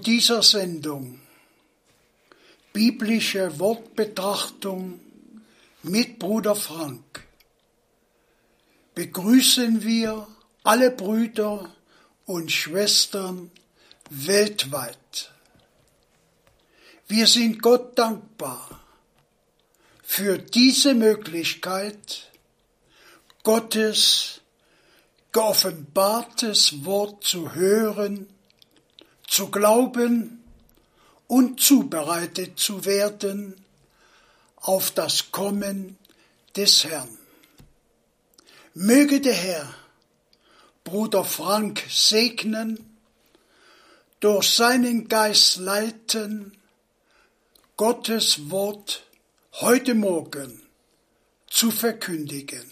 dieser Sendung Biblische Wortbetrachtung mit Bruder Frank begrüßen wir alle Brüder und Schwestern weltweit. Wir sind Gott dankbar für diese Möglichkeit, Gottes geoffenbartes Wort zu hören zu glauben und zubereitet zu werden auf das Kommen des Herrn. Möge der Herr Bruder Frank segnen, durch seinen Geist leiten, Gottes Wort heute Morgen zu verkündigen.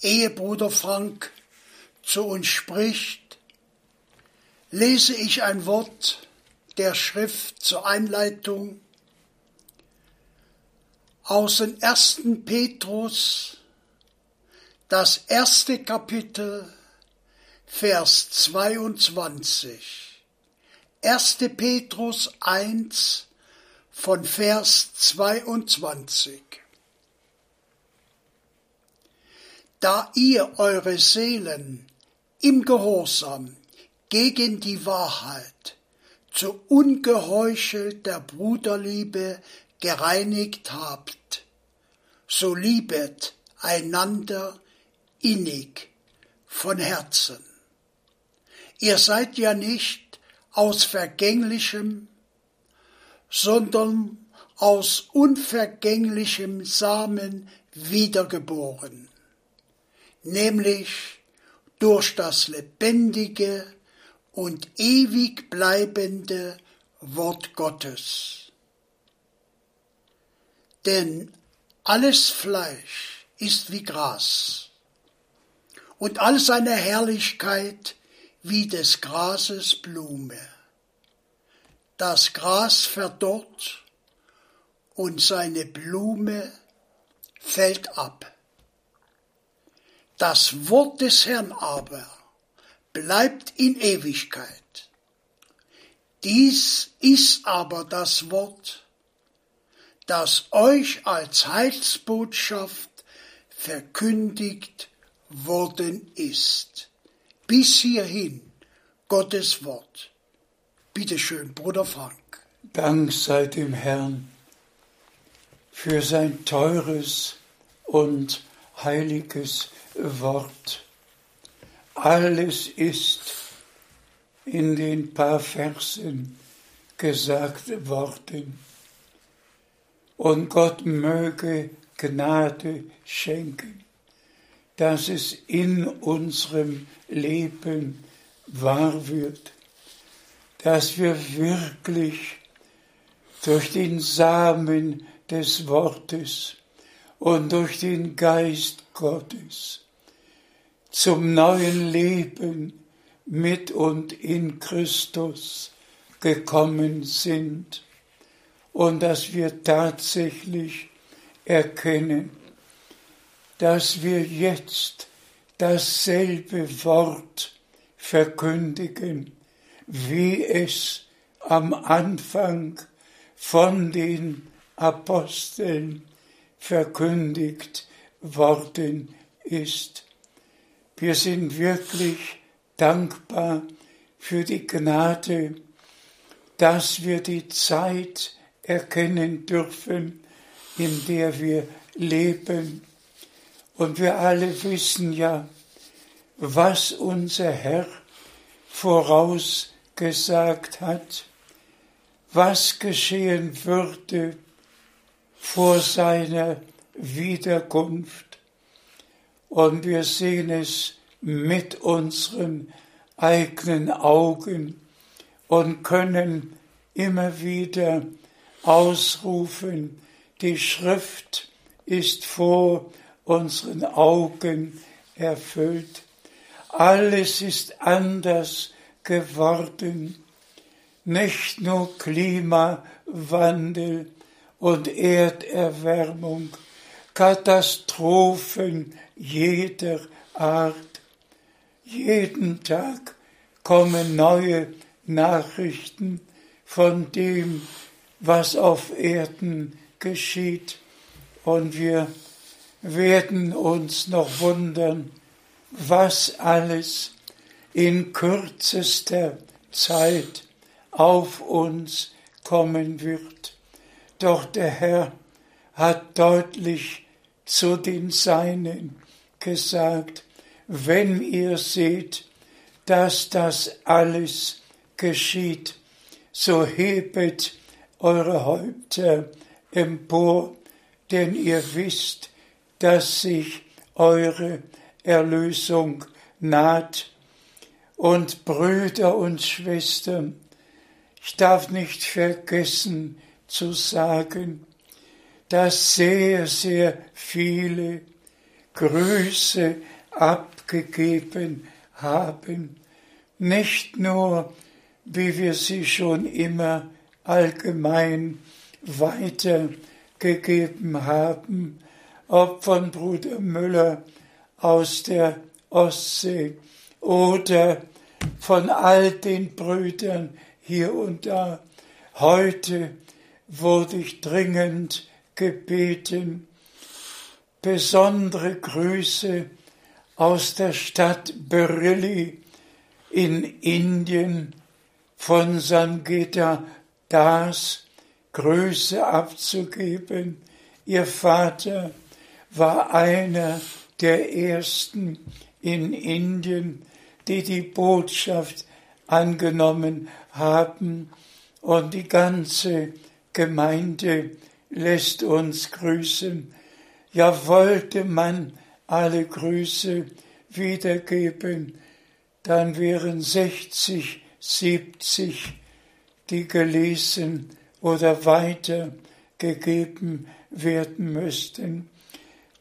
Ehe Bruder Frank zu uns spricht, lese ich ein Wort der Schrift zur Einleitung aus dem ersten Petrus, das erste Kapitel, Vers 22. 1. Petrus 1 von Vers 22. Da ihr eure Seelen im Gehorsam gegen die Wahrheit zu ungeheuchelter Bruderliebe gereinigt habt, so liebet einander innig von Herzen. Ihr seid ja nicht aus vergänglichem, sondern aus unvergänglichem Samen wiedergeboren, nämlich durch das lebendige und ewig bleibende Wort Gottes. Denn alles Fleisch ist wie Gras und all seine Herrlichkeit wie des Grases Blume. Das Gras verdorrt und seine Blume fällt ab. Das Wort des Herrn aber bleibt in Ewigkeit. Dies ist aber das Wort, das euch als Heilsbotschaft verkündigt worden ist. Bis hierhin Gottes Wort. Bitte schön, Bruder Frank. Dank sei dem Herrn für sein teures und heiliges Wort. Alles ist in den paar Versen gesagt worden. Und Gott möge Gnade schenken, dass es in unserem Leben wahr wird, dass wir wirklich durch den Samen des Wortes und durch den Geist Gottes zum neuen Leben mit und in Christus gekommen sind und dass wir tatsächlich erkennen, dass wir jetzt dasselbe Wort verkündigen, wie es am Anfang von den Aposteln verkündigt worden ist. Wir sind wirklich dankbar für die Gnade, dass wir die Zeit erkennen dürfen, in der wir leben. Und wir alle wissen ja, was unser Herr vorausgesagt hat, was geschehen würde vor seiner Wiederkunft und wir sehen es mit unseren eigenen Augen und können immer wieder ausrufen, die Schrift ist vor unseren Augen erfüllt. Alles ist anders geworden. Nicht nur Klimawandel und Erderwärmung, Katastrophen jeder Art. Jeden Tag kommen neue Nachrichten von dem, was auf Erden geschieht. Und wir werden uns noch wundern, was alles in kürzester Zeit auf uns kommen wird. Doch der Herr hat deutlich zu den Seinen gesagt, wenn ihr seht, dass das alles geschieht, so hebet eure Häupter empor, denn ihr wisst, dass sich eure Erlösung naht. Und Brüder und Schwestern, ich darf nicht vergessen zu sagen, dass sehr, sehr viele Grüße abgegeben haben, nicht nur, wie wir sie schon immer allgemein weitergegeben haben, ob von Bruder Müller aus der Ostsee oder von all den Brüdern hier und da. Heute wurde ich dringend gebeten, besondere Grüße aus der Stadt Bareilly in Indien von Sangita Das Grüße abzugeben. Ihr Vater war einer der ersten in Indien, die die Botschaft angenommen haben und die ganze Gemeinde lässt uns grüßen. Ja, wollte man alle Grüße wiedergeben, dann wären 60, 70, die gelesen oder weitergegeben werden müssten.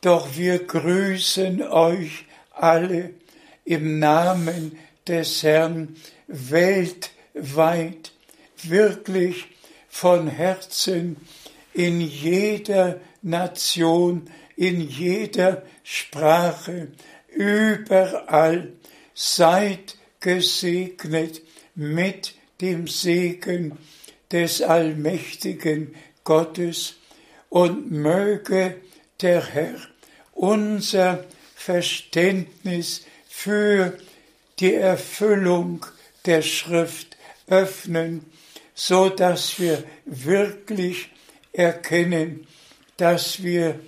Doch wir grüßen euch alle im Namen des Herrn weltweit, wirklich von Herzen in jeder Nation, in jeder Sprache, überall. Seid gesegnet mit dem Segen des allmächtigen Gottes und möge der Herr unser Verständnis für die Erfüllung der Schrift öffnen, so dass wir wirklich erkennen, dass wir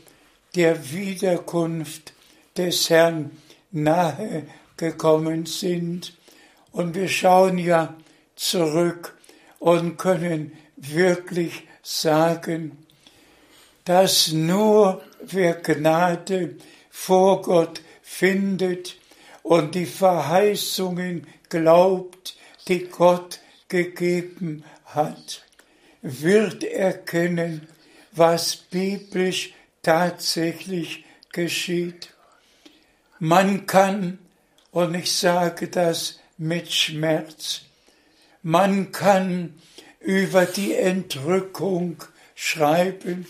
der Wiederkunft des Herrn nahe gekommen sind. Und wir schauen ja zurück und können wirklich sagen, dass nur wer Gnade vor Gott findet und die Verheißungen glaubt, die Gott gegeben hat, wird erkennen, was biblisch tatsächlich geschieht. Man kann, und ich sage das mit Schmerz, man kann über die Entrückung schreiben.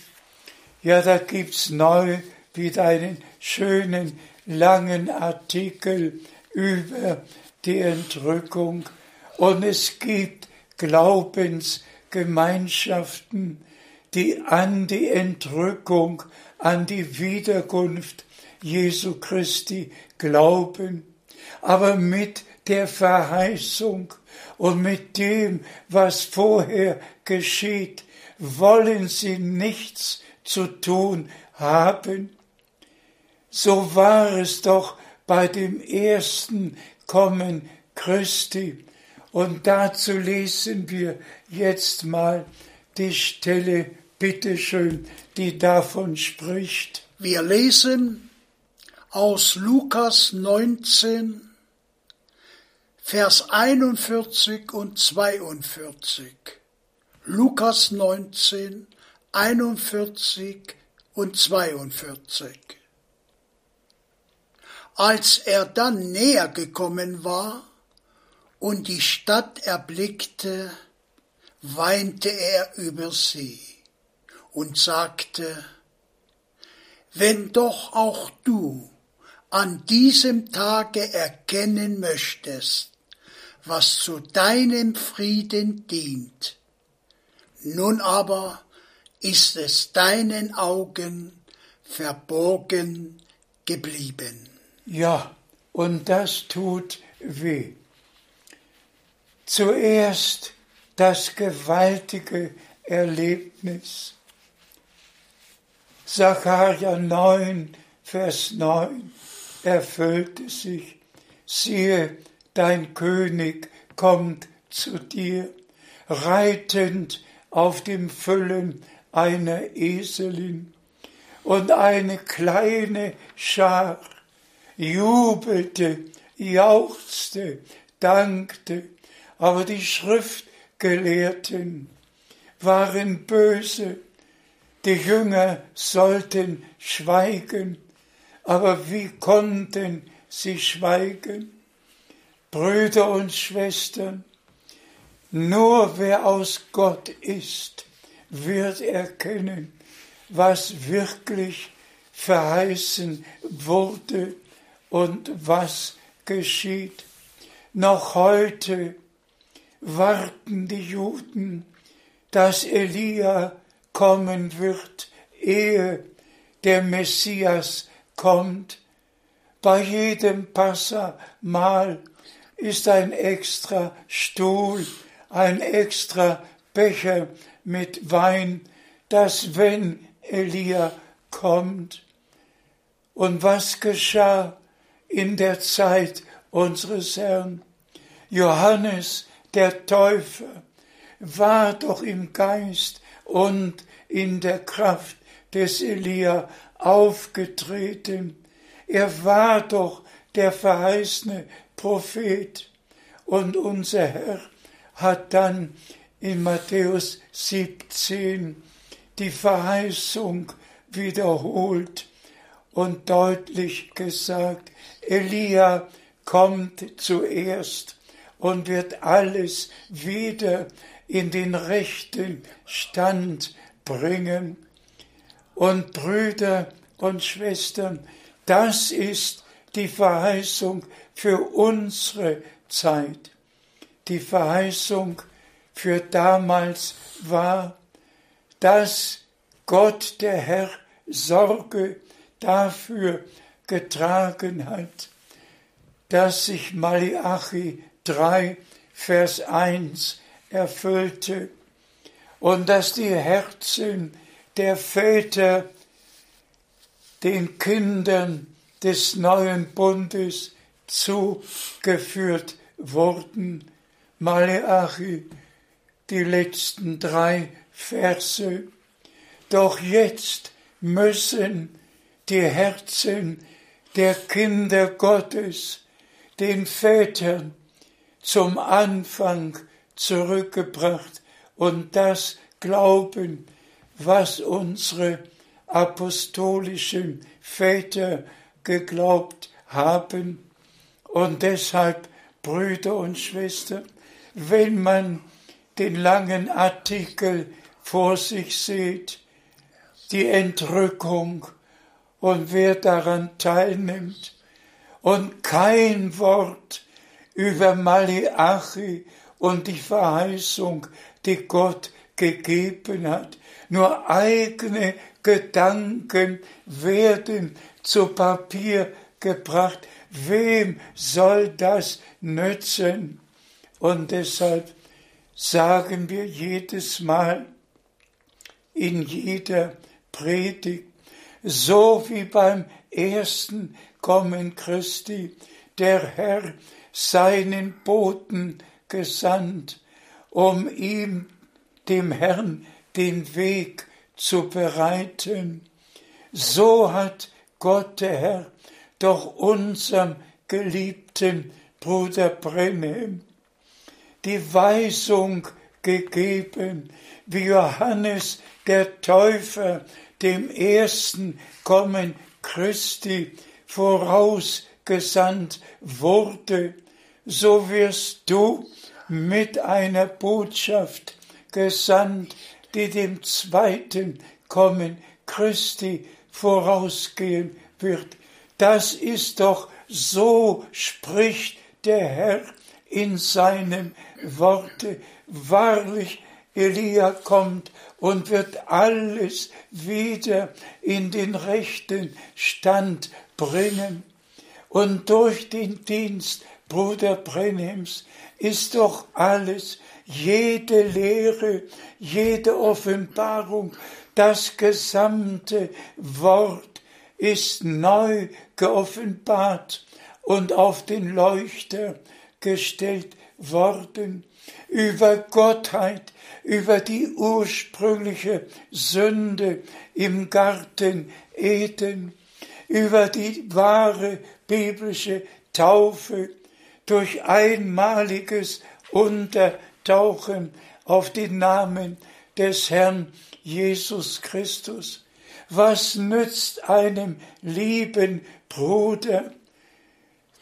Ja, da gibt's neu wieder einen schönen langen Artikel über die Entrückung und es gibt Glaubensgemeinschaften, die an die Entrückung, an die Wiederkunft Jesu Christi glauben, aber mit der Verheißung und mit dem, was vorher geschieht, wollen sie nichts zu tun haben. So war es doch bei dem ersten Kommen Christi. Und dazu lesen wir jetzt mal die Stelle, bitteschön, die davon spricht. Wir lesen aus Lukas 19, Vers 41 und 42. Lukas 19, 41 und 42. Als er dann näher gekommen war und die Stadt erblickte, weinte er über sie und sagte, wenn doch auch du an diesem Tage erkennen möchtest, was zu deinem Frieden dient. Nun aber ist es deinen Augen verborgen geblieben. Ja, und das tut weh. Zuerst das gewaltige Erlebnis. Sacharja 9, Vers 9 erfüllte sich. Siehe, dein König kommt zu dir, reitend auf dem Füllen einer Eselin. Und eine kleine Schar jubelte, jauchzte, dankte, aber die Schriftgelehrten waren böse, die Jünger sollten schweigen, aber wie konnten sie schweigen? Brüder und Schwestern, nur wer aus Gott ist, wird erkennen, was wirklich verheißen wurde und was geschieht. Noch heute warten die Juden, dass Elia kommen wird, ehe der Messias kommt. Bei jedem Passamal ist ein extra Stuhl, ein extra Becher mit Wein, dass wenn Elia kommt. Und was geschah in der Zeit unseres Herrn? Johannes der Täufer war doch im Geist und in der Kraft des Elia aufgetreten. Er war doch der verheißene Prophet. Und unser Herr hat dann in Matthäus 17 die Verheißung wiederholt und deutlich gesagt, Elia kommt zuerst und wird alles wieder in den rechten Stand bringen. Und Brüder und Schwestern, das ist die Verheißung für unsere Zeit. Die Verheißung für damals war, dass Gott der Herr Sorge dafür getragen hat, dass sich Malachi 3, Vers 1 erfüllte und dass die Herzen der Väter den Kindern des neuen Bundes zugeführt wurden. Maleachi, die letzten drei Verse. Doch jetzt müssen die Herzen der Kinder Gottes den Vätern zum Anfang zurückgebracht und das Glauben, was unsere apostolischen Väter geglaubt haben. Und deshalb, Brüder und Schwestern, wenn man den langen Artikel vor sich sieht, die Entrückung und wer daran teilnimmt und kein Wort über Maliachi und die Verheißung, die Gott gegeben hat. Nur eigene Gedanken werden zu Papier gebracht. Wem soll das nützen? Und deshalb sagen wir jedes Mal in jeder Predigt, so wie beim ersten Kommen Christi, der Herr seinen Boten gesandt, um ihm, dem Herrn, den Weg zu bereiten. So hat Gott der Herr doch unserem geliebten Bruder Brenhem die Weisung gegeben, wie Johannes der Täufer dem ersten Kommen Christi vorausgesandt wurde, so wirst du mit einer Botschaft gesandt, die dem zweiten Kommen Christi vorausgehen wird. Das ist doch so spricht der Herr in seinem Worte. Wahrlich, Elia kommt und wird alles wieder in den rechten Stand bringen. Und durch den Dienst Bruder Brenhems ist doch alles, jede Lehre, jede Offenbarung, das gesamte Wort ist neu geoffenbart und auf den Leuchter gestellt worden über Gottheit, über die ursprüngliche Sünde im Garten Eden, über die wahre biblische Taufe durch einmaliges Untertauchen auf den Namen des Herrn Jesus Christus. Was nützt einem lieben Bruder,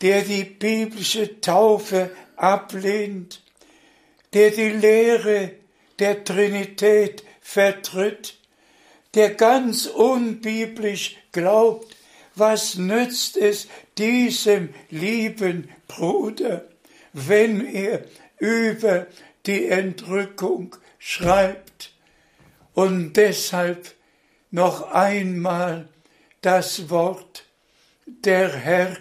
der die biblische Taufe ablehnt, der die Lehre der Trinität vertritt, der ganz unbiblisch glaubt, was nützt es diesem lieben Bruder, wenn er über die Entrückung schreibt? Und deshalb noch einmal das Wort, der Herr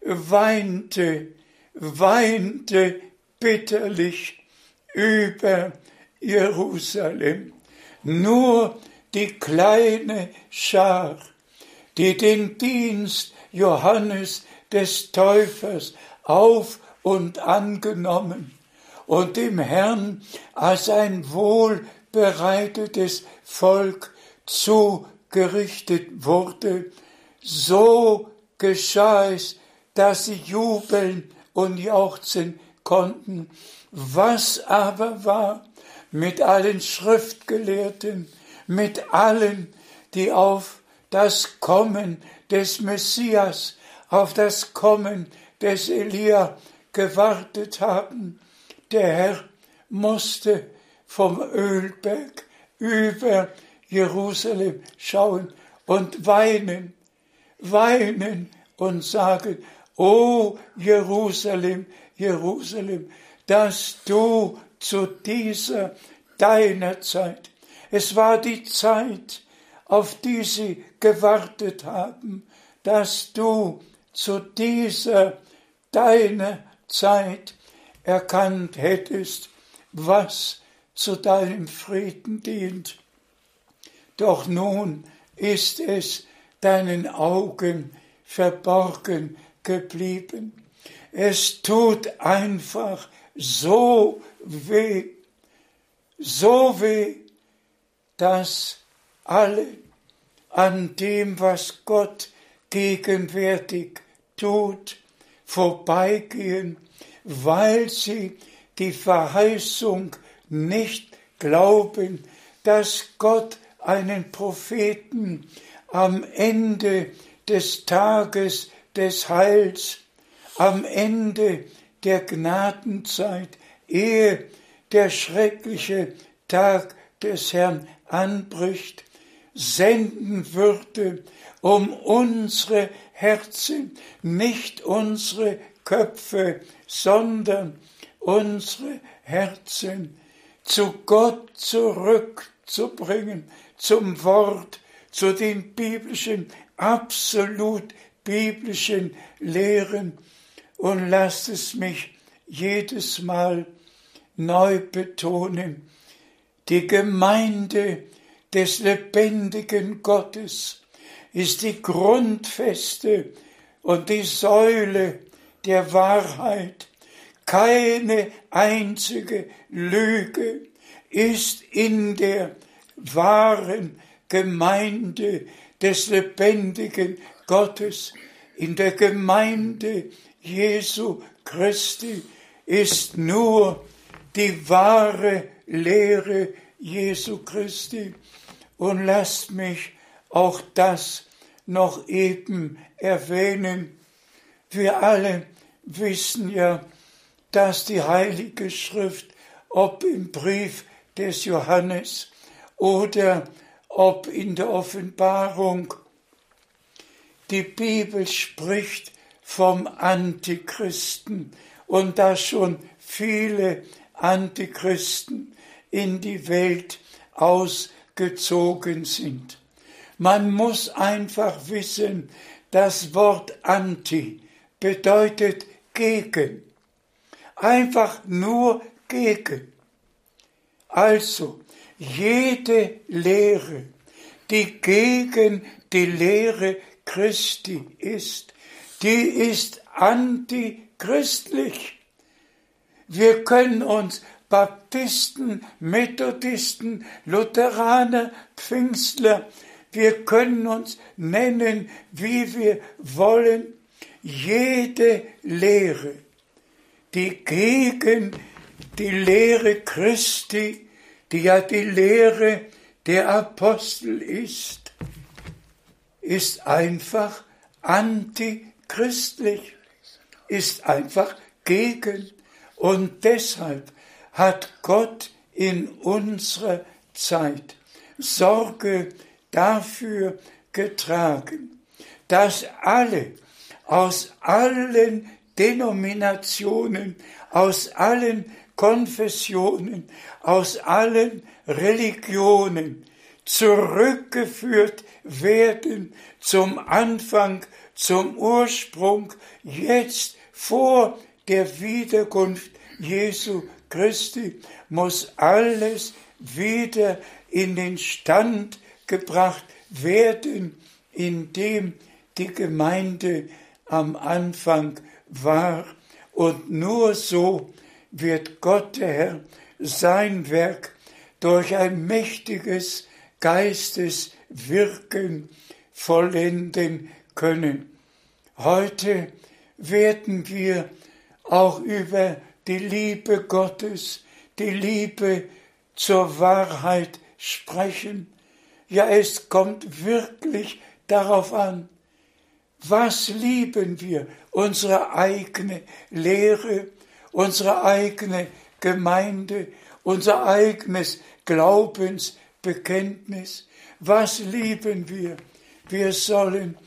weinte, weinte bitterlich über Jerusalem. Nur die kleine Schar, die den Dienst Johannes des Täufers auf und angenommen und dem Herrn als ein wohlbereitetes Volk zugerichtet wurde, so geschah es, dass sie jubeln und jauchzen konnten. Was aber war mit allen Schriftgelehrten, mit allen, die auf das Kommen des Messias, auf das Kommen des Elia gewartet haben. Der Herr musste vom Ölberg über Jerusalem schauen und weinen, weinen und sagen, O Jerusalem, Jerusalem, dass du zu dieser deiner Zeit, es war die Zeit, auf die sie gewartet haben, dass du zu dieser deiner Zeit erkannt hättest, was zu deinem Frieden dient. Doch nun ist es deinen Augen verborgen geblieben. Es tut einfach so weh, so weh, dass alle an dem, was Gott gegenwärtig tut, vorbeigehen, weil sie die Verheißung nicht glauben, dass Gott einen Propheten am Ende des Tages des Heils, am Ende der Gnadenzeit, ehe der schreckliche Tag des Herrn anbricht, senden würde, um unsere Herzen, nicht unsere Köpfe, sondern unsere Herzen zu Gott zurückzubringen, zum Wort, zu den biblischen, absolut biblischen Lehren und lasst es mich jedes Mal neu betonen. Die Gemeinde des lebendigen Gottes ist die Grundfeste und die Säule der Wahrheit. Keine einzige Lüge ist in der wahren Gemeinde des lebendigen Gottes, in der Gemeinde Jesu Christi ist nur die wahre Lehre Jesu Christi. Und lasst mich auch das noch eben erwähnen. Wir alle wissen ja, dass die Heilige Schrift, ob im Brief des Johannes oder ob in der Offenbarung, die Bibel spricht vom Antichristen und da schon viele Antichristen in die Welt ausgezogen sind. Man muss einfach wissen, das Wort anti bedeutet gegen. Einfach nur gegen. Also, jede Lehre, die gegen die Lehre Christi ist, die ist antichristlich. Wir können uns Baptisten, Methodisten, Lutheraner, Pfingstler, wir können uns nennen, wie wir wollen, jede Lehre, die gegen die Lehre Christi, die ja die Lehre der Apostel ist, ist einfach antichristlich, ist einfach gegen. Und deshalb hat Gott in unserer Zeit Sorge dafür getragen, dass alle aus allen Denominationen, aus allen Konfessionen, aus allen Religionen zurückgeführt werden zum Anfang, zum Ursprung, jetzt vor der Wiederkunft Jesu Christi muss alles wieder in den Stand gebracht werden, in dem die Gemeinde am Anfang war. Und nur so wird Gott der Herr sein Werk durch ein mächtiges Geisteswirken vollenden können. Heute werden wir auch über die Liebe Gottes, die Liebe zur Wahrheit sprechen. Ja, es kommt wirklich darauf an, was lieben wir? Unsere eigene Lehre, unsere eigene Gemeinde, unser eigenes Glaubensbekenntnis. Was lieben wir? Wir sollen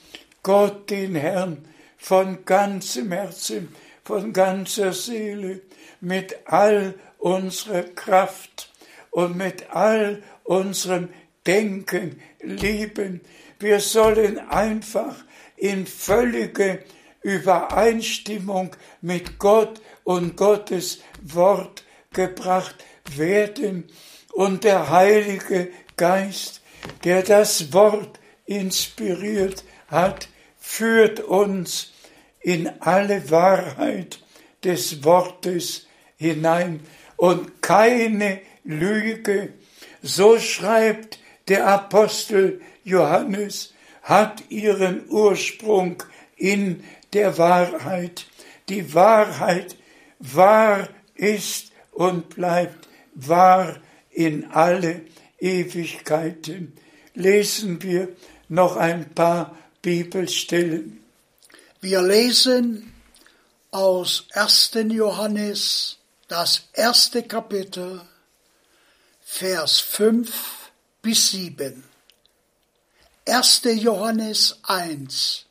Gott, den Herrn, von ganzem Herzen, von ganzer Seele, mit all unserer Kraft und mit all unserem Denken lieben. Wir sollen einfach in völlige Übereinstimmung mit Gott und Gottes Wort gebracht werden und der Heilige Geist, der das Wort inspiriert hat, führt uns in alle Wahrheit des Wortes hinein und keine Lüge. So schreibt der Apostel Johannes, hat ihren Ursprung in der Wahrheit. Die Wahrheit wahr ist und bleibt wahr in alle Ewigkeiten. Lesen wir noch ein paar Bibelstellen. Wir lesen aus 1. Johannes das erste Kapitel, Vers 5 bis 7. 1. Johannes 1,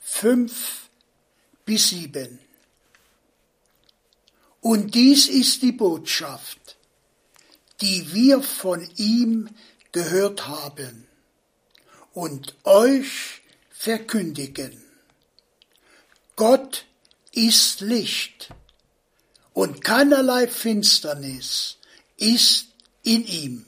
5 bis 7. Und dies ist die Botschaft, die wir von ihm gehört haben und euch verkündigen. Gott ist Licht und keinerlei Finsternis ist in ihm.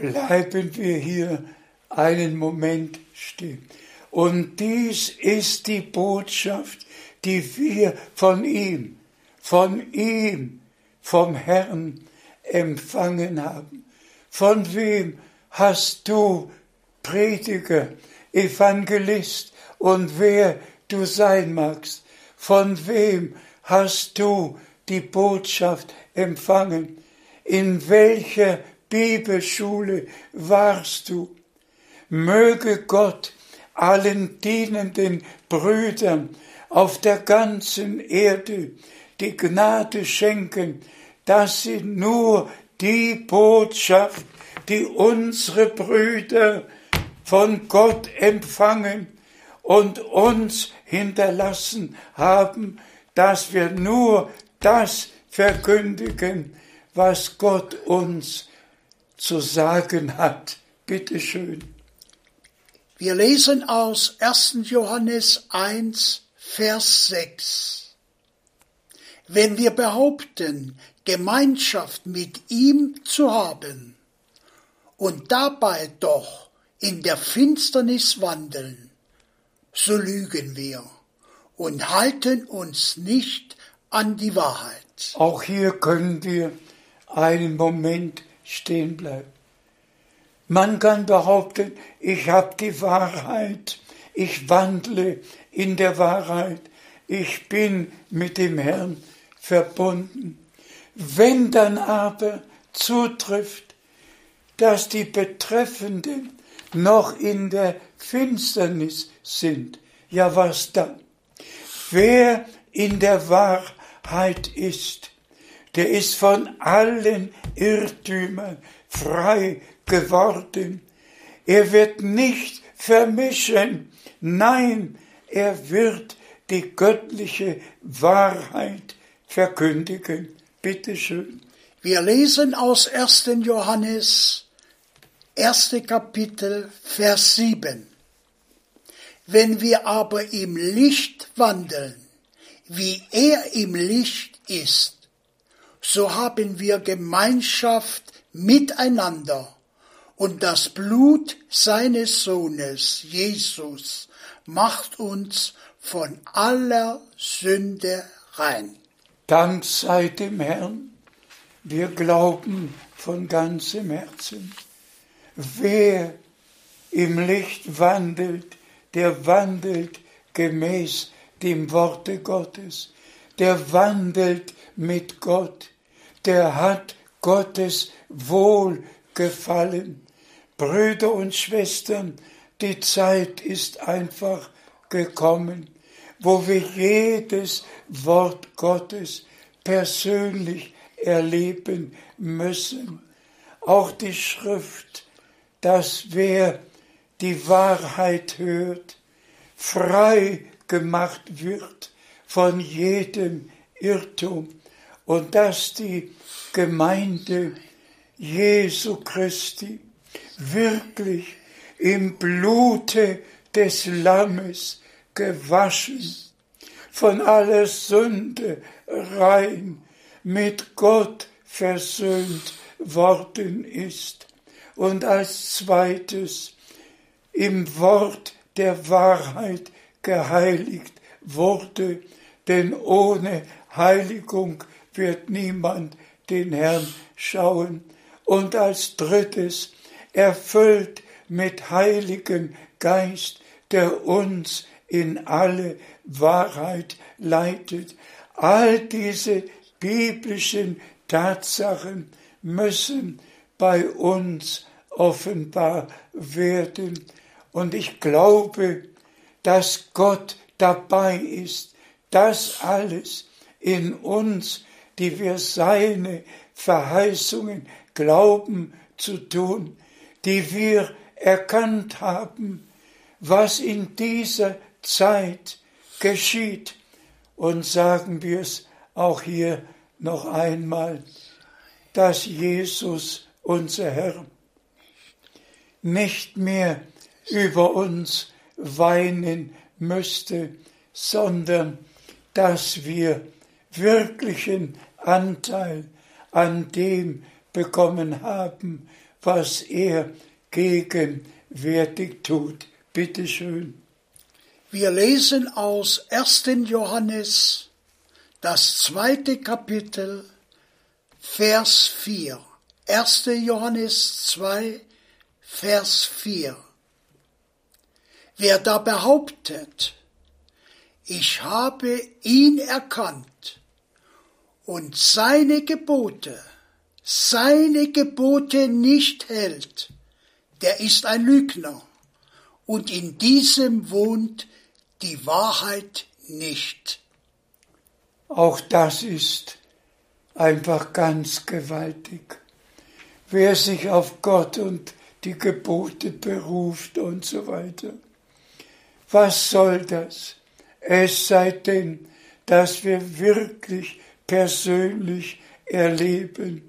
Bleiben wir hier einen Moment stehen. Und dies ist die Botschaft, die wir von ihm, von ihm, vom Herrn empfangen haben. Von wem hast du, Prediger, Evangelist und wer du sein magst, von wem hast du die Botschaft empfangen? In welcher Bibelschule warst du? Möge Gott allen dienenden Brüdern auf der ganzen Erde die Gnade schenken, dass sie nur die Botschaft, die unsere Brüder von Gott empfangen und uns hinterlassen haben, dass wir nur das verkündigen, was Gott uns zu sagen hat. Bitte schön. Wir lesen aus 1. Johannes 1, Vers 6. Wenn wir behaupten, Gemeinschaft mit ihm zu haben und dabei doch in der Finsternis wandeln, so lügen wir und halten uns nicht an die Wahrheit. Auch hier können wir einen Moment stehen bleiben. Man kann behaupten, ich habe die Wahrheit, ich wandle in der Wahrheit, ich bin mit dem Herrn verbunden. Wenn dann aber zutrifft, dass die Betreffenden noch in der Finsternis sind, ja was dann? Wer in der Wahrheit ist, der ist von allen Irrtümern frei geworden. Er wird nicht vermischen, nein, er wird die göttliche Wahrheit verkündigen. Bitte schön. Wir lesen aus 1. Johannes, 1. Kapitel, Vers 7. Wenn wir aber im Licht wandeln, wie er im Licht ist, so haben wir Gemeinschaft miteinander und das Blut seines Sohnes Jesus macht uns von aller Sünde rein. Dank sei dem Herrn, wir glauben von ganzem Herzen. Wer im Licht wandelt, der wandelt gemäß dem Worte Gottes, der wandelt mit Gott, der hat Gottes Wohlgefallen. Brüder und Schwestern, die Zeit ist einfach gekommen, wo wir jedes Wort Gottes persönlich erleben müssen. Auch die Schrift, dass wer die Wahrheit hört, frei gemacht wird von jedem Irrtum und dass die Gemeinde Jesu Christi wirklich im Blute des Lammes gewaschen, von aller Sünde rein mit Gott versöhnt worden ist. Und als zweites im Wort der Wahrheit geheiligt wurde, denn ohne Heiligung wird niemand den Herrn schauen. Und als drittes erfüllt mit Heiligen Geist, der uns in alle Wahrheit leitet. All diese biblischen Tatsachen müssen bei uns offenbar werden. Und ich glaube, dass Gott dabei ist, das alles in uns, die wir seine Verheißungen glauben zu tun, die wir erkannt haben, was in dieser Zeit geschieht. Und sagen wir es auch hier noch einmal, dass Jesus, unser Herr, nicht mehr über uns weinen müsste, sondern dass wir wirklichen Anteil an dem bekommen haben, was er gegenwärtig tut. Bitte schön. Wir lesen aus 1. Johannes, das zweite Kapitel, Vers 4. 1. Johannes 2, Vers 4. Wer da behauptet, ich habe ihn erkannt und seine Gebote, seine Gebote nicht hält, der ist ein Lügner und in diesem wohnt die Wahrheit nicht. Auch das ist einfach ganz gewaltig. Wer sich auf Gott und die Gebote beruft und so weiter. Was soll das? Es sei denn, dass wir wirklich persönlich erleben,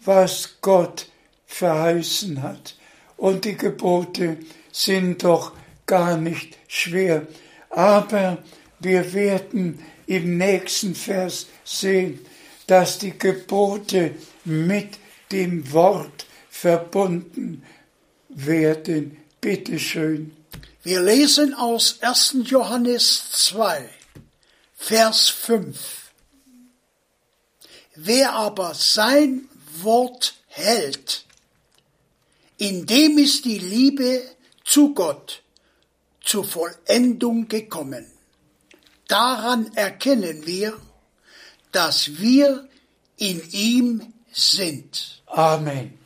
was Gott verheißen hat. Und die Gebote sind doch gar nicht schwer. Aber wir werden im nächsten Vers sehen, dass die Gebote mit dem Wort verbunden werden. Bitte schön. Wir lesen aus 1. Johannes 2, Vers 5. Wer aber sein Wort hält, in dem ist die Liebe zu Gott zur Vollendung gekommen. Daran erkennen wir, dass wir in ihm sind. Amen.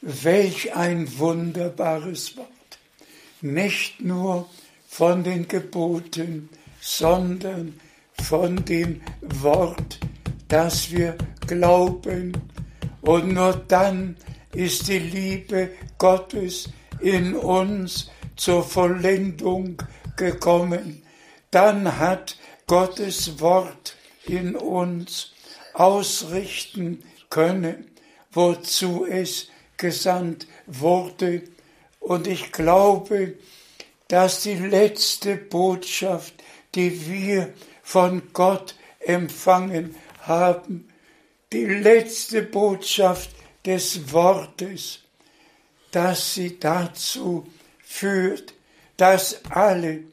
Welch ein wunderbares Wort. Nicht nur von den Geboten, sondern von dem Wort, das wir glauben. Und nur dann ist die Liebe Gottes in uns zur Vollendung gekommen. Dann hat Gottes Wort in uns ausrichten können, wozu es gesandt wurde. Und ich glaube, dass die letzte Botschaft, die wir von Gott empfangen haben, die letzte Botschaft des Wortes, dass sie dazu führt, dass alle,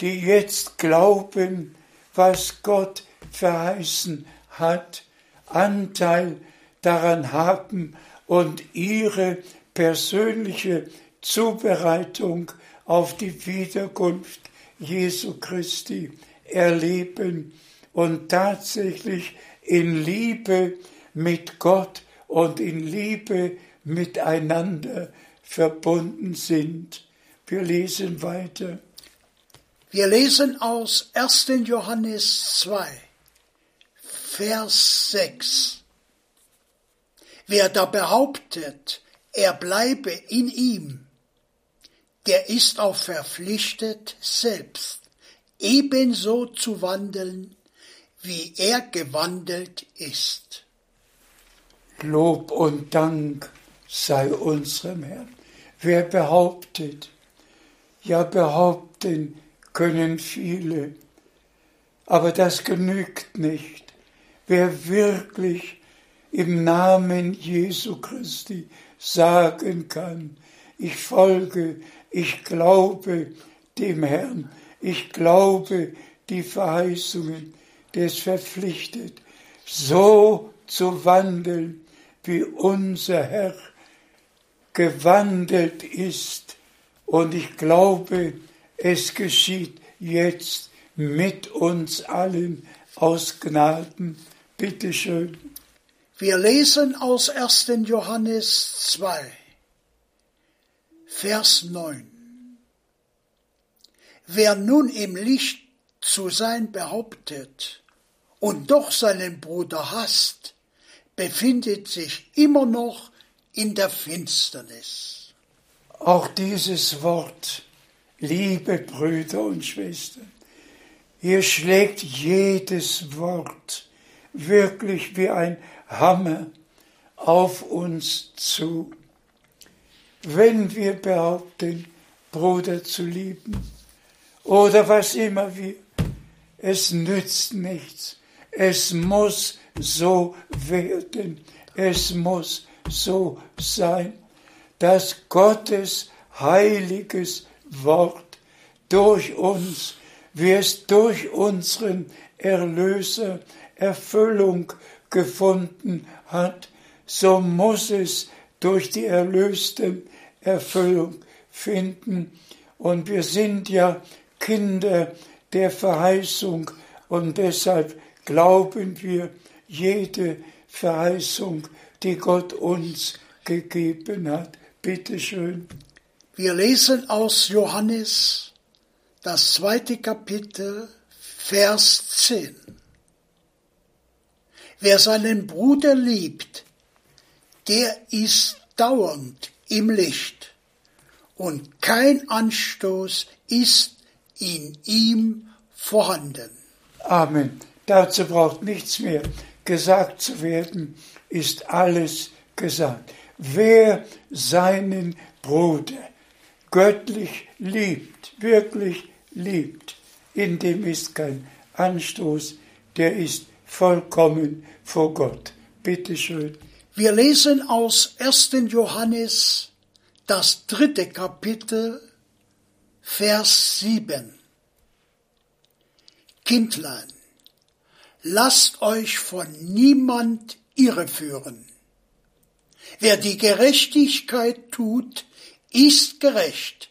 die jetzt glauben, was Gott verheißen hat, Anteil daran haben und ihre persönliche Zubereitung auf die Wiederkunft Jesu Christi erleben und tatsächlich in Liebe mit Gott und in Liebe miteinander verbunden sind. Wir lesen weiter. Wir lesen aus 1. Johannes 2, Vers 6. Wer da behauptet, er bleibe in ihm, der ist auch verpflichtet, selbst ebenso zu wandeln, wie er gewandelt ist. Lob und Dank sei unserem Herrn. Wer behauptet, ja behaupten können viele, Aber das genügt nicht. Wer wirklich im Namen Jesu Christi sagen kann, ich folge, ich glaube dem Herrn, ich glaube die Verheißungen, ist verpflichtet, so zu wandeln, wie unser Herr gewandelt ist. Und ich glaube, es geschieht jetzt mit uns allen aus Gnaden. Bitte schön. Wir lesen aus 1. Johannes 2, Vers 9. Wer nun im Licht zu sein behauptet und doch seinen Bruder hasst, befindet sich immer noch in der Finsternis. Auch dieses Wort, liebe Brüder und Schwestern, hier schlägt jedes Wort wirklich wie ein Hammer auf uns zu. Wenn wir behaupten, Bruder zu lieben, oder was immer wir, es nützt nichts. Es muss so werden. Es muss so sein, dass Gottes heiliges Wort durch uns, wie es durch unseren Erlöser Erfüllung gefunden hat, so muss es durch die Erlösten Erfüllung finden. Und wir sind ja Kinder der Verheißung und deshalb glauben wir jede Verheißung, die Gott uns gegeben hat. Bitte schön. Wir lesen aus Johannes das zweite Kapitel, Vers 10. Wer seinen Bruder liebt, der ist dauernd im Licht und kein Anstoß ist in ihm vorhanden. Amen. Dazu braucht nichts mehr gesagt zu werden, ist alles gesagt. Wer seinen Bruder göttlich liebt, wirklich liebt, in dem ist kein Anstoß, der ist vollkommen vor Gott. Bitte schön. Wir lesen aus 1. Johannes das dritte Kapitel, Vers 7. Kindlein, lasst euch von niemand irreführen. Wer die Gerechtigkeit tut, ist gerecht,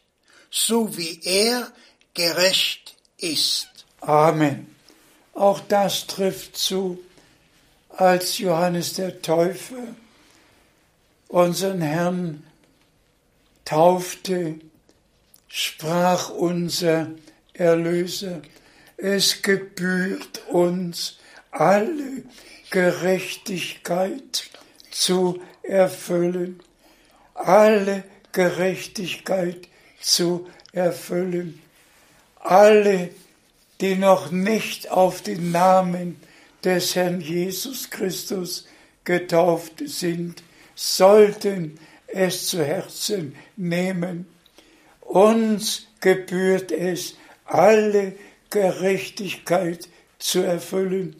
so wie er gerecht ist. Amen. Auch das trifft zu, als Johannes der Täufer unseren Herrn taufte, sprach unser Erlöser, es gebührt uns alle Gerechtigkeit zu erfüllen, alle Gerechtigkeit zu erfüllen. Alle, die noch nicht auf den Namen des Herrn Jesus Christus getauft sind, sollten es zu Herzen nehmen. Uns gebührt es, alle Gerechtigkeit zu erfüllen,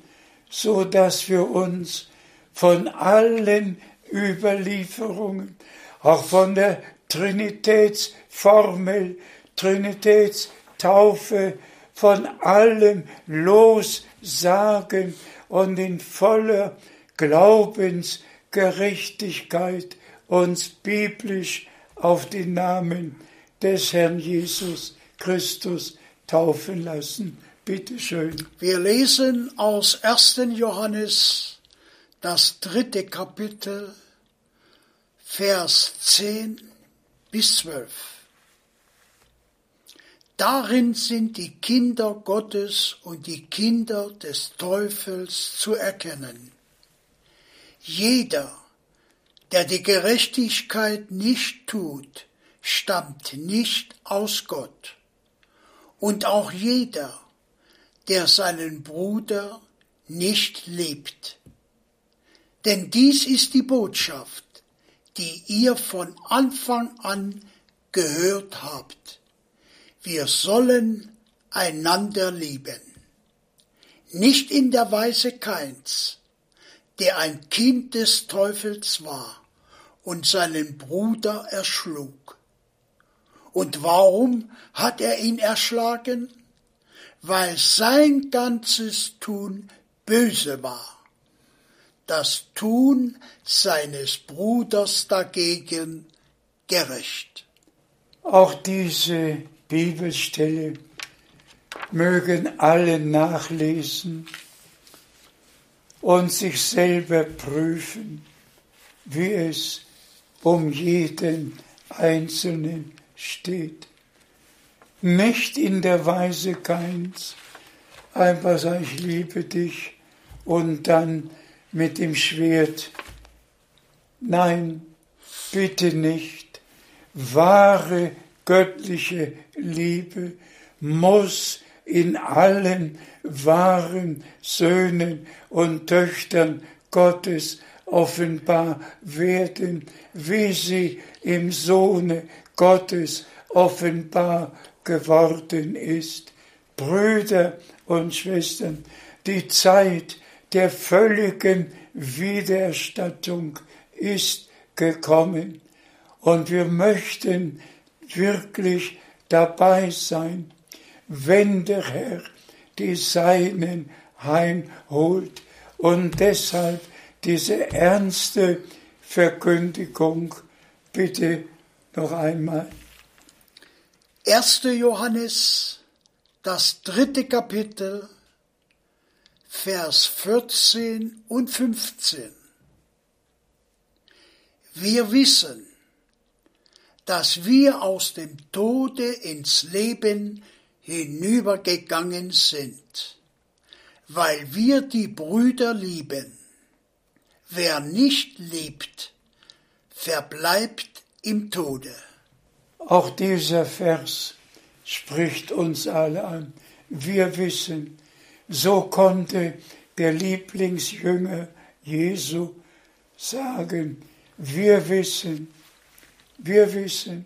so dass wir uns von allen Überlieferungen, auch von der Trinitätsformel, Trinitätstaufe, von allem lossagen und in voller Glaubensgerechtigkeit uns biblisch auf den Namen des Herrn Jesus Christus taufen lassen. Bitte schön. Wir lesen aus 1. Johannes das dritte Kapitel, Vers 10 bis 12. Darin sind die Kinder Gottes und die Kinder des Teufels zu erkennen. Jeder, der die Gerechtigkeit nicht tut, stammt nicht aus Gott und auch jeder, der seinen Bruder nicht liebt. Denn dies ist die Botschaft, die ihr von Anfang an gehört habt. Wir sollen einander lieben. nicht in der Weise Keins, der ein Kind des Teufels war und seinen Bruder erschlug. Und warum hat er ihn erschlagen? Weil sein ganzes Tun böse war. Das Tun seines Bruders dagegen gerecht. Auch diese Bibelstelle mögen alle nachlesen und sich selber prüfen, wie es um jeden Einzelnen steht. Nicht in der Weise keins, einfach sagen, ich liebe dich und dann mit dem Schwert. Nein, bitte nicht. Wahre göttliche Liebe muss in allen wahren Söhnen und Töchtern Gottes offenbar werden, wie sie im Sohne Gottes offenbar geworden ist. Brüder und Schwestern, die Zeit der völligen Wiedererstattung ist gekommen und wir möchten wirklich dabei sein wenn der Herr die Seinen heimholt. Und deshalb diese ernste Verkündigung bitte noch einmal. 1. Johannes, das dritte Kapitel, Vers 14 und 15. Wir wissen, dass wir aus dem Tode ins Leben hinübergegangen sind, weil wir die Brüder lieben. Wer nicht liebt, verbleibt im Tode. Auch dieser Vers spricht uns alle an. Wir wissen, so konnte der Lieblingsjünger Jesu sagen, wir wissen, wir wissen,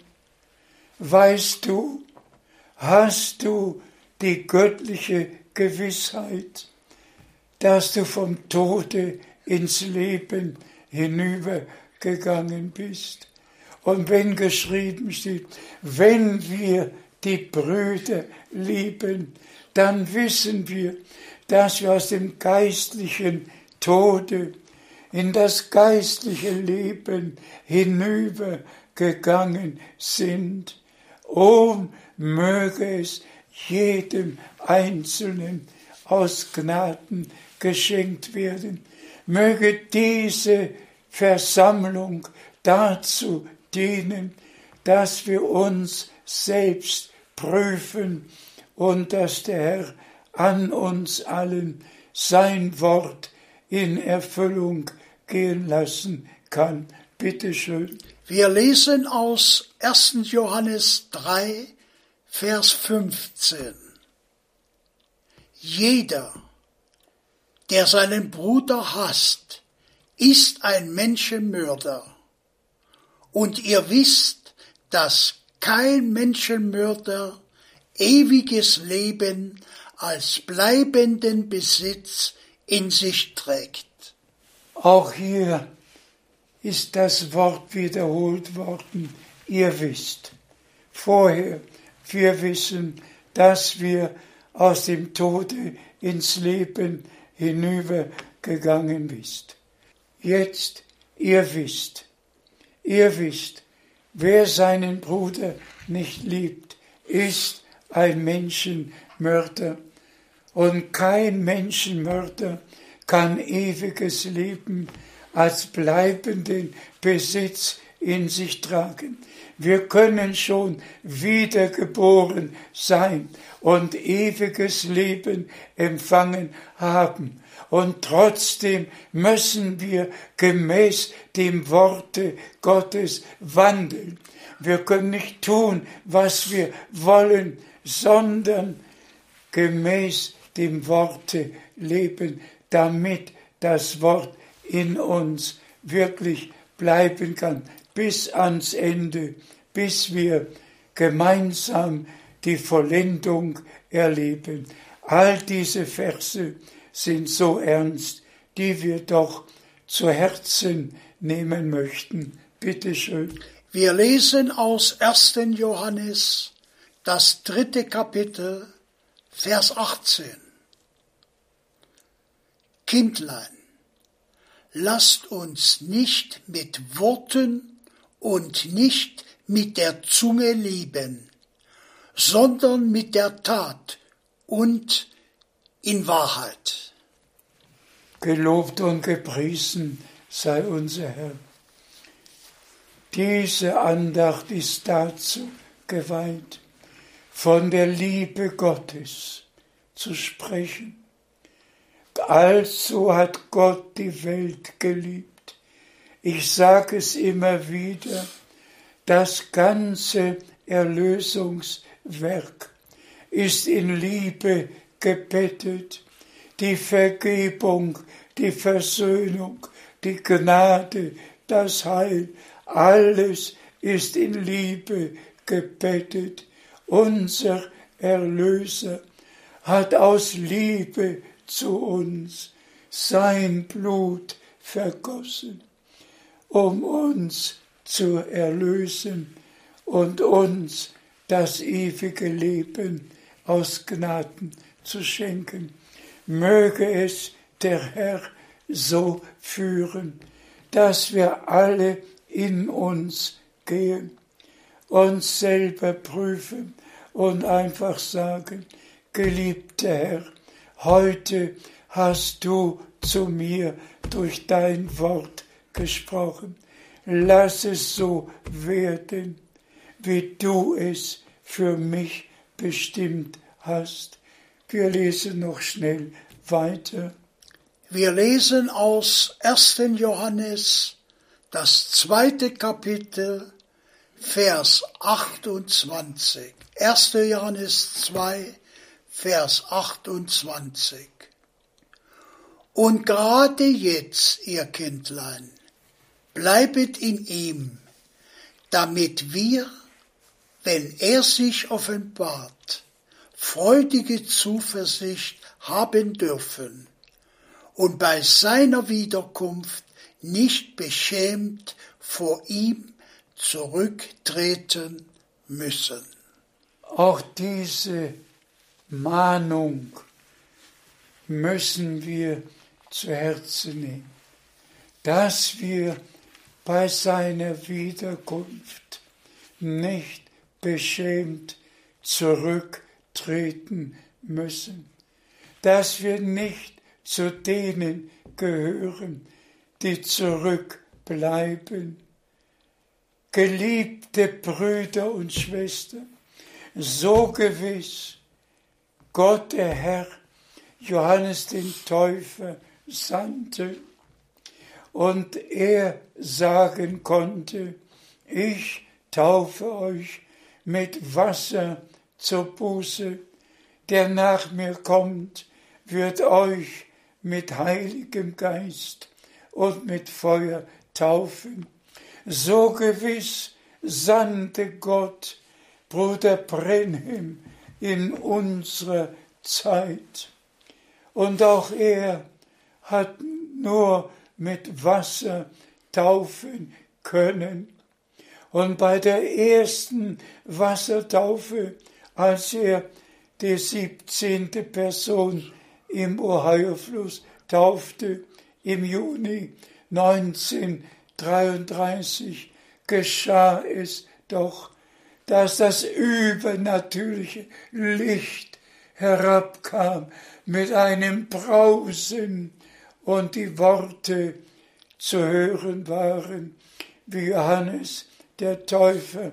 weißt du, hast du die göttliche Gewissheit, dass du vom Tode ins Leben hinübergegangen bist. Und wenn geschrieben steht, wenn wir die Brüder lieben, dann wissen wir, dass wir aus dem geistlichen Tode in das geistliche Leben hinübergegangen sind. Um möge es jedem Einzelnen aus Gnaden geschenkt werden. Möge diese Versammlung dazu dienen, dass wir uns selbst prüfen und dass der Herr an uns allen sein Wort in Erfüllung gehen lassen kann. Bitte schön. Wir lesen aus 1. Johannes 3, Vers 15. Jeder, der seinen Bruder hasst, ist ein Menschenmörder. Und ihr wisst, dass kein Menschenmörder ewiges Leben als bleibenden Besitz in sich trägt. Auch hier ist das Wort wiederholt worden. Ihr wisst. Vorher wir wissen, dass wir aus dem Tode ins Leben hinübergegangen bist. Jetzt, ihr wisst, ihr wisst, wer seinen Bruder nicht liebt, ist ein Menschenmörder. Und kein Menschenmörder kann ewiges Leben als bleibenden Besitz in sich tragen. Wir können schon wiedergeboren sein und ewiges Leben empfangen haben. Und trotzdem müssen wir gemäß dem Worte Gottes wandeln. Wir können nicht tun, was wir wollen, sondern gemäß dem Worte leben, damit das Wort in uns wirklich bleiben kann bis ans Ende, bis wir gemeinsam die Vollendung erleben. All diese Verse sind so ernst, die wir doch zu Herzen nehmen möchten. Bitte schön. Wir lesen aus 1. Johannes das dritte Kapitel, Vers 18. Kindlein, lasst uns nicht mit Worten und nicht mit der Zunge lieben, sondern mit der Tat und in Wahrheit. Gelobt und gepriesen sei unser Herr. Diese Andacht ist dazu geweiht, von der Liebe Gottes zu sprechen. Also hat Gott die Welt geliebt. Ich sage es immer wieder, das ganze Erlösungswerk ist in Liebe gebettet. Die Vergebung, die Versöhnung, die Gnade, das Heil, alles ist in Liebe gebettet. Unser Erlöser hat aus Liebe zu uns sein Blut vergossen, um uns zu erlösen und uns das ewige Leben aus Gnaden zu schenken. Möge es der Herr so führen, dass wir alle in uns gehen, uns selber prüfen und einfach sagen, geliebter Herr, heute hast du zu mir durch dein Wort gesprochen. Lass es so werden, wie du es für mich bestimmt hast. Wir lesen noch schnell weiter. Wir lesen aus 1. Johannes, das zweite Kapitel, Vers 28. 1. Johannes 2, Vers 28. Und gerade jetzt, ihr Kindlein, bleibet in ihm, damit wir, wenn er sich offenbart, freudige Zuversicht haben dürfen und bei seiner Wiederkunft nicht beschämt vor ihm zurücktreten müssen. Auch diese Mahnung müssen wir zu Herzen nehmen, dass wir bei seiner Wiederkunft nicht beschämt zurücktreten müssen, dass wir nicht zu denen gehören, die zurückbleiben. Geliebte Brüder und Schwestern, so gewiss Gott der Herr Johannes den Täufer sandte und er sagen konnte, ich taufe euch mit Wasser zur Buße, der nach mir kommt, wird euch mit heiligem Geist und mit Feuer taufen. So gewiss sandte Gott Bruder Brenhem in unserer Zeit. Und auch er hat nur mit Wasser taufen können. Und bei der ersten Wassertaufe, als er die siebzehnte Person im Ohio-Fluss taufte, im Juni 1933, geschah es doch, dass das übernatürliche Licht herabkam mit einem Brausen und die Worte zu hören waren, wie Johannes der Täufer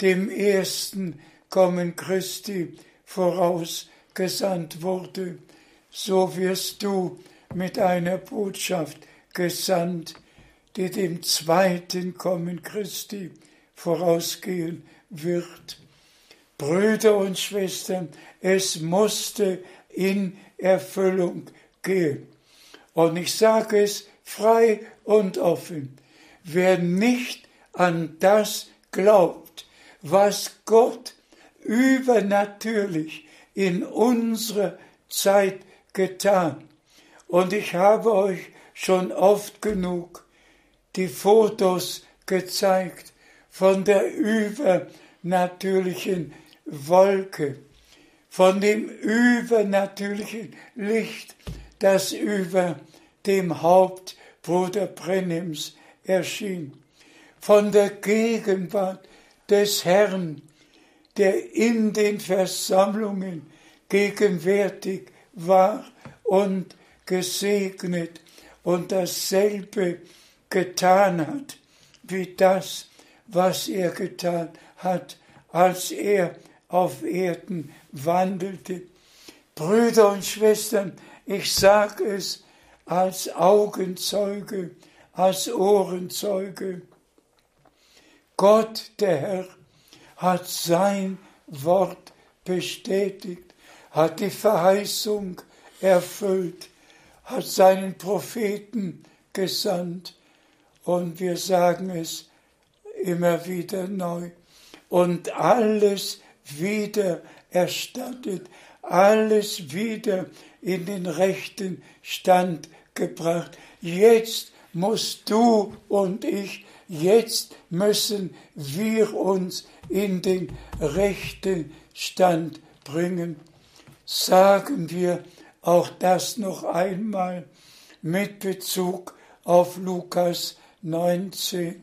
dem ersten Kommen Christi vorausgesandt wurde, so wirst du mit einer Botschaft gesandt, die dem zweiten Kommen Christi vorausgehen wird. Brüder und Schwestern, es musste in Erfüllung gehen. Und ich sage es frei und offen. Wer nicht an das glaubt, was Gott übernatürlich in unserer Zeit getan. Und ich habe euch schon oft genug die Fotos gezeigt von der übernatürlichen Wolke, von dem übernatürlichen Licht, das über dem Haupt Bruder Brennims erschien, von der Gegenwart des Herrn, der in den Versammlungen gegenwärtig war und gesegnet und dasselbe getan hat, wie das, was er getan hat, als er auf Erden wandelte. Brüder und Schwestern, ich sage es als Augenzeuge, als Ohrenzeuge. Gott, der Herr, hat sein Wort bestätigt, hat die Verheißung erfüllt, hat seinen Propheten gesandt und wir sagen es immer wieder neu und alles wieder erstattet, alles wieder in den rechten Stand gebracht. Jetzt musst du und ich, jetzt müssen wir uns in den rechten Stand bringen. Sagen wir auch das noch einmal mit Bezug auf Lukas 19.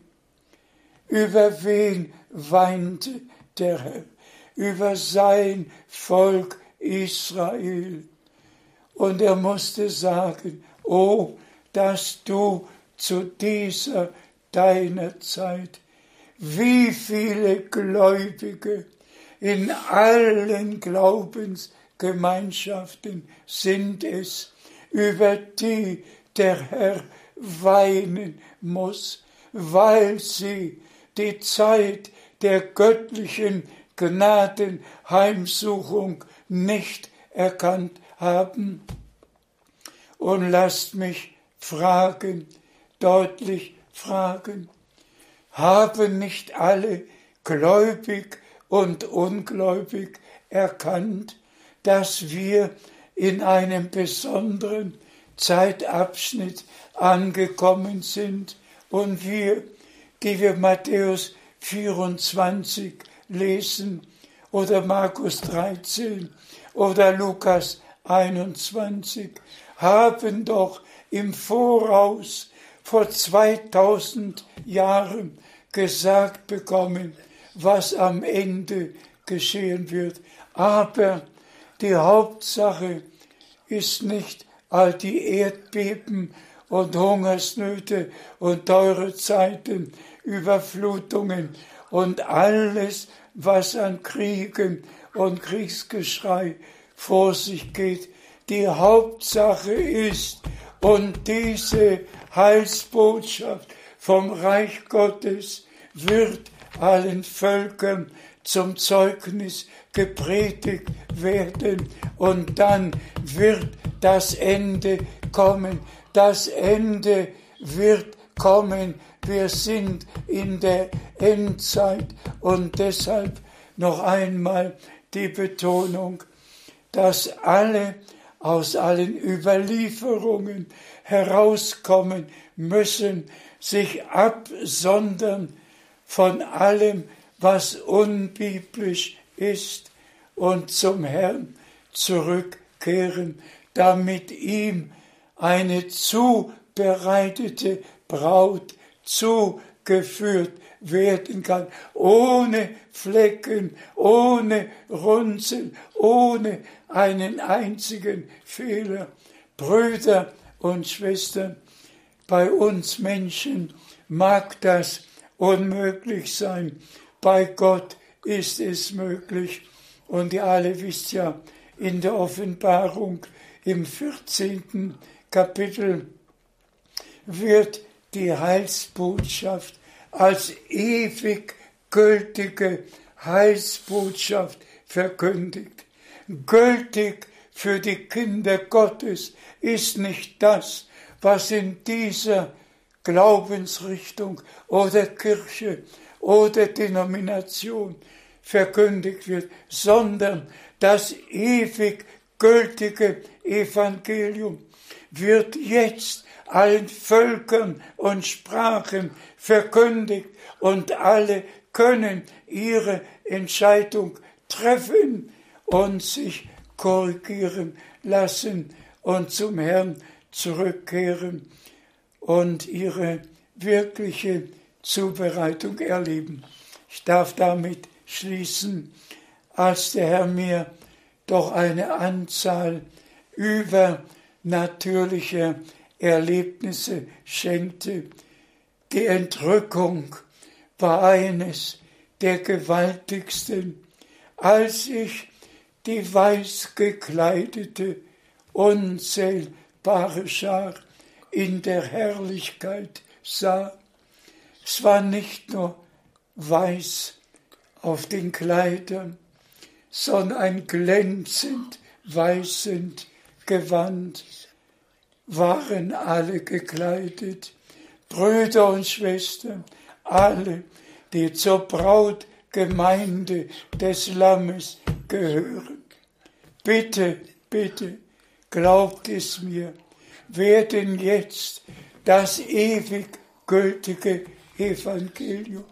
Über wen weinte der Herr? Über sein Volk Israel. Und er musste sagen, oh, dass du zu dieser deiner Zeit, wie viele Gläubige in allen Glaubensgemeinschaften sind es, über die der Herr weinen muss, weil sie die Zeit der göttlichen Gnadenheimsuchung nicht erkannt haben. Und lasst mich fragen, deutlich fragen, haben nicht alle gläubig und ungläubig erkannt, dass wir in einem besonderen Zeitabschnitt angekommen sind und wir, die wir Matthäus 24 lesen oder Markus 13 oder Lukas 21, haben doch im Voraus vor 2000 Jahren gesagt bekommen, was am Ende geschehen wird. Aber die Hauptsache ist nicht all die Erdbeben und Hungersnöte und teure Zeiten, Überflutungen und alles, was an Kriegen und Kriegsgeschrei vor sich geht. Die Hauptsache ist, und diese Heilsbotschaft vom Reich Gottes wird allen Völkern zum Zeugnis gepredigt werden und dann wird das Ende kommen. Das Ende wird kommen. Wir sind in der Endzeit und deshalb noch einmal die Betonung, dass alle aus allen Überlieferungen herauskommen müssen, sich absondern von allem, was unbiblisch ist und zum Herrn zurückkehren, damit ihm eine zubereitete Braut zugeführt werden kann, ohne Flecken, ohne Runzeln, ohne einen einzigen Fehler. Brüder und Schwestern, bei uns Menschen mag das unmöglich sein, bei Gott ist es möglich. Und ihr alle wisst ja, in der Offenbarung im 14. Kapitel wird die Heilsbotschaft als ewig gültige Heilsbotschaft verkündigt. Gültig für die Kinder Gottes ist nicht das, was in dieser Glaubensrichtung oder Kirche oder Denomination verkündigt wird, sondern das ewig gültige Evangelium wird jetzt allen Völkern und Sprachen verkündigt und alle können ihre Entscheidung treffen und sich korrigieren lassen und zum Herrn zurückkehren und ihre wirkliche Zubereitung erleben. Ich darf damit schließen, als der Herr mir doch eine Anzahl übernatürlicher Erlebnisse schenkte. Die Entrückung war eines der gewaltigsten, als ich die weiß gekleidete, unzählbare Schar in der Herrlichkeit sah. Es war nicht nur weiß auf den Kleidern, sondern ein glänzend weißend Gewand waren alle gekleidet, Brüder und Schwestern, alle, die zur Brautgemeinde des Lammes gehören. Bitte, bitte, glaubt es mir, werden jetzt das ewig gültige Evangelium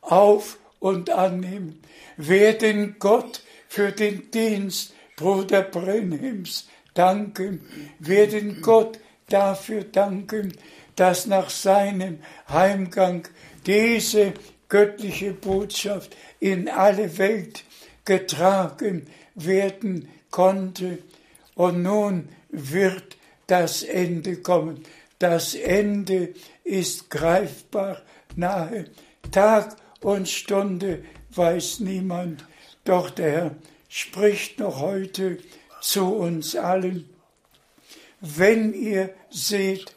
auf und annehmen, werden Gott für den Dienst Bruder Brenhims danken, werden Gott dafür danken, dass nach seinem Heimgang diese göttliche Botschaft in alle Welt getragen werden konnte. Und nun wird das Ende kommen. Das Ende ist greifbar nahe. Tag und Stunde weiß niemand, doch der Herr spricht noch heute zu uns allen. Wenn ihr seht,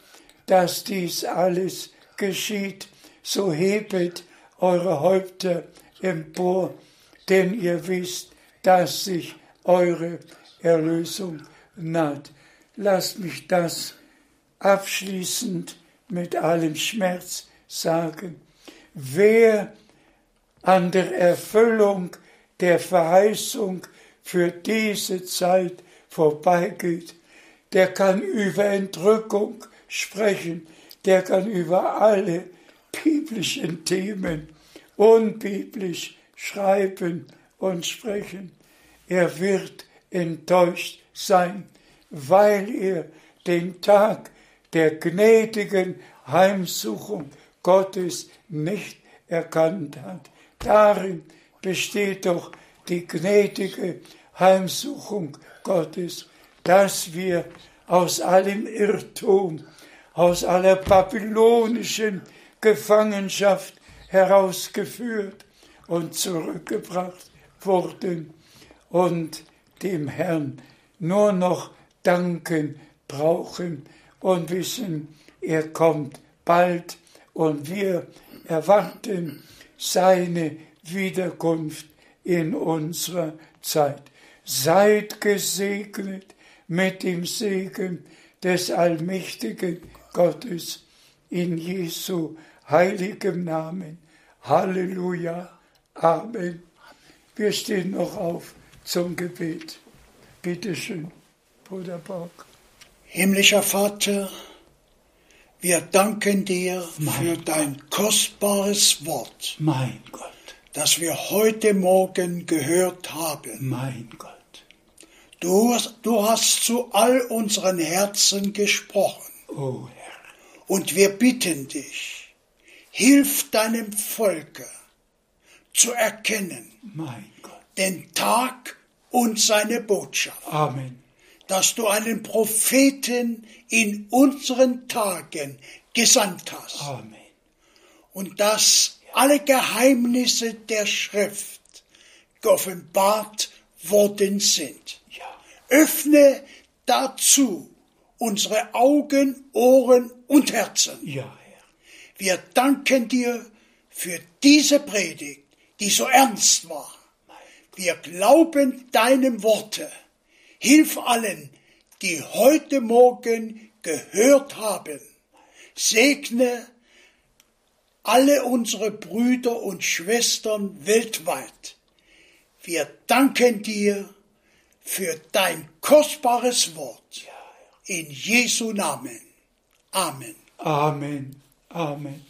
dass dies alles geschieht, so hebet eure Häupter empor, denn ihr wisst, dass sich eure Erlösung naht. Lasst mich das abschließend mit allem Schmerz sagen. Wer an der Erfüllung der Verheißung für diese Zeit vorbeigeht, der kann über Entrückung sprechen, der kann über alle biblischen Themen unbiblisch schreiben und sprechen. Er wird enttäuscht sein, weil er den Tag der gnädigen Heimsuchung Gottes nicht erkannt hat. Darin besteht doch die gnädige Heimsuchung Gottes, dass wir aus allem Irrtum, aus aller babylonischen Gefangenschaft herausgeführt und zurückgebracht wurden und dem Herrn nur noch danken brauchen und wissen, er kommt bald und wir erwarten seine Wiederkunft in unserer Zeit. Seid gesegnet mit dem Segen des allmächtigen Gottes in Jesu heiligem Namen. Halleluja. Amen. Wir stehen noch auf zum Gebet. Bitte schön, Bruder Borg. Himmlischer Vater, wir danken dir mein für dein Gott. kostbares Wort. Mein Gott. Das wir heute Morgen gehört haben. Mein Gott. Du, du hast zu all unseren Herzen gesprochen. Oh Herr. Und wir bitten dich, hilf deinem Volke zu erkennen, mein Gott. den Tag und seine Botschaft. Amen. Dass du einen Propheten in unseren Tagen gesandt hast. Amen. Und dass alle Geheimnisse der Schrift geoffenbart worden sind. Öffne dazu unsere Augen, Ohren und Herzen. Ja, Herr. Wir danken dir für diese Predigt, die so ernst war. Wir glauben deinem Worte. Hilf allen, die heute Morgen gehört haben. Segne alle unsere Brüder und Schwestern weltweit. Wir danken dir für dein kostbares Wort. In Jesu Namen. Amen. Amen. Amen.